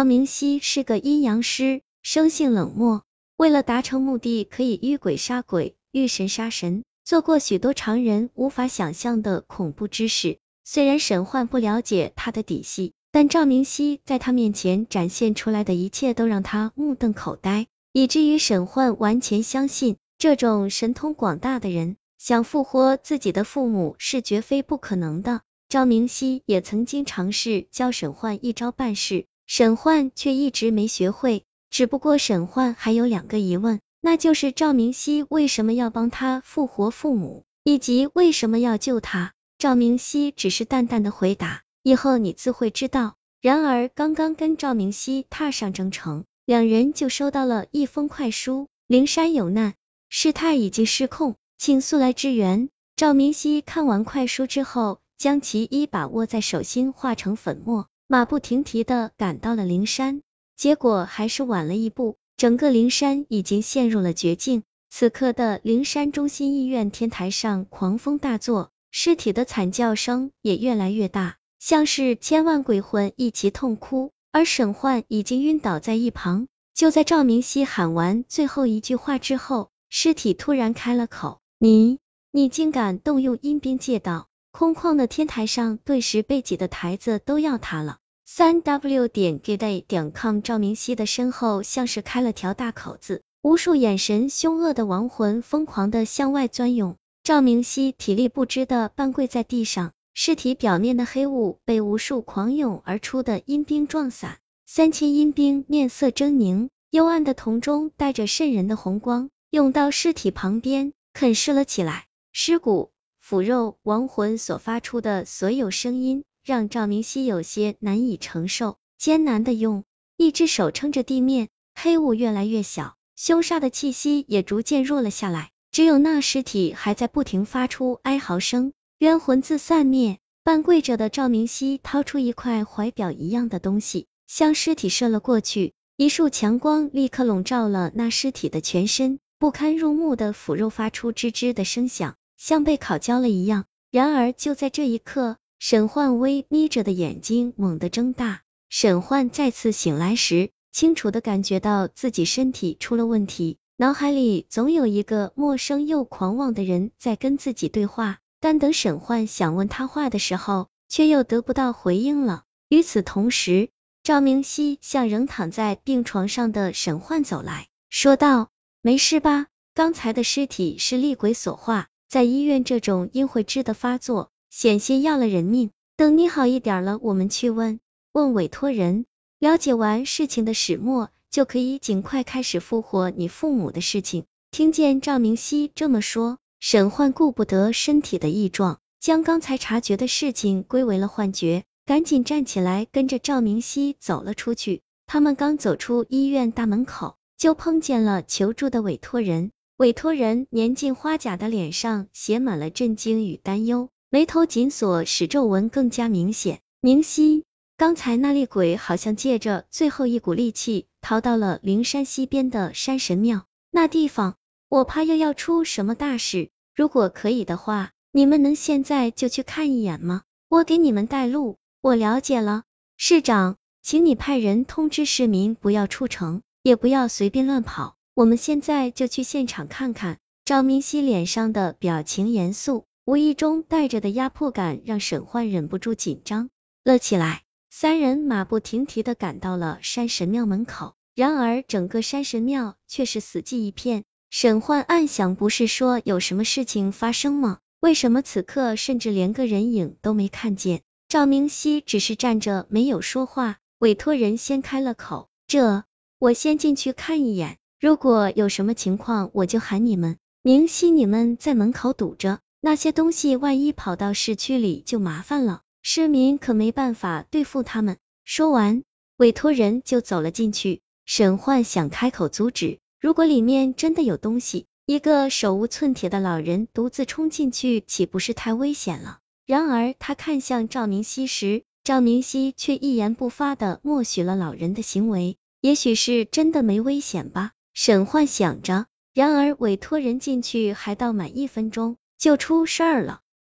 赵明熙是个阴阳师，生性冷漠，为了达成目的，可以遇鬼杀鬼，遇神杀神，做过许多常人无法想象的恐怖之事。虽然沈焕不了解他的底细，但赵明熙在他面前展现出来的一切都让他目瞪口呆，以至于沈焕完全相信，这种神通广大的人想复活自己的父母是绝非不可能的。赵明熙也曾经尝试教沈焕一招半式。沈焕却一直没学会，只不过沈焕还有两个疑问，那就是赵明熙为什么要帮他复活父母，以及为什么要救他。赵明熙只是淡淡的回答：“以后你自会知道。”然而，刚刚跟赵明熙踏上征程，两人就收到了一封快书：灵山有难，事态已经失控，请速来支援。赵明熙看完快书之后，将其一把握在手心，化成粉末。马不停蹄的赶到了灵山，结果还是晚了一步，整个灵山已经陷入了绝境。此刻的灵山中心医院天台上狂风大作，尸体的惨叫声也越来越大，像是千万鬼魂一起痛哭。而沈焕已经晕倒在一旁。就在赵明熙喊完最后一句话之后，尸体突然开了口：“你，你竟敢动用阴兵借道！”空旷的天台上顿时被挤的台子都要塌了。三 w 点 gay 点 com 赵明熙的身后像是开了条大口子，无数眼神凶恶的亡魂疯狂的向外钻涌。赵明熙体力不支的半跪在地上，尸体表面的黑雾被无数狂涌而出的阴兵撞散。三千阴兵面色狰狞，幽暗的瞳中带着渗人的红光，涌到尸体旁边啃噬了起来。尸骨、腐肉、亡魂所发出的所有声音。让赵明熙有些难以承受，艰难的用一只手撑着地面，黑雾越来越小，凶煞的气息也逐渐弱了下来，只有那尸体还在不停发出哀嚎声。冤魂自散灭，半跪着的赵明熙掏出一块怀表一样的东西，向尸体射了过去，一束强光立刻笼罩了那尸体的全身，不堪入目的腐肉发出吱吱的声响，像被烤焦了一样。然而就在这一刻。沈焕微眯着的眼睛猛地睁大，沈焕再次醒来时，清楚的感觉到自己身体出了问题，脑海里总有一个陌生又狂妄的人在跟自己对话，但等沈焕想问他话的时候，却又得不到回应了。与此同时，赵明熙向仍躺在病床上的沈焕走来说道：“没事吧？刚才的尸体是厉鬼所化，在医院这种阴会质的发作。”险些要了人命，等你好一点了，我们去问问委托人，了解完事情的始末，就可以尽快开始复活你父母的事情。听见赵明熙这么说，沈焕顾不得身体的异状，将刚才察觉的事情归为了幻觉，赶紧站起来，跟着赵明熙走了出去。他们刚走出医院大门口，就碰见了求助的委托人。委托人年近花甲的脸上写满了震惊与担忧。眉头紧锁，使皱纹更加明显。明熙，刚才那厉鬼好像借着最后一股力气逃到了灵山西边的山神庙，那地方我怕又要出什么大事。如果可以的话，你们能现在就去看一眼吗？我给你们带路。我了解了，市长，请你派人通知市民不要出城，也不要随便乱跑。我们现在就去现场看看。赵明熙脸上的表情严肃。无意中带着的压迫感让沈焕忍不住紧张了起来。三人马不停蹄的赶到了山神庙门口，然而整个山神庙却是死寂一片。沈焕暗想，不是说有什么事情发生吗？为什么此刻甚至连个人影都没看见？赵明熙只是站着没有说话。委托人先开了口：“这，我先进去看一眼，如果有什么情况，我就喊你们。明熙，你们在门口堵着。”那些东西万一跑到市区里就麻烦了，市民可没办法对付他们。说完，委托人就走了进去。沈焕想开口阻止，如果里面真的有东西，一个手无寸铁的老人独自冲进去，岂不是太危险了？然而他看向赵明熙时，赵明熙却一言不发的默许了老人的行为。也许是真的没危险吧，沈焕想着。然而委托人进去还到满一分钟。就出事儿了。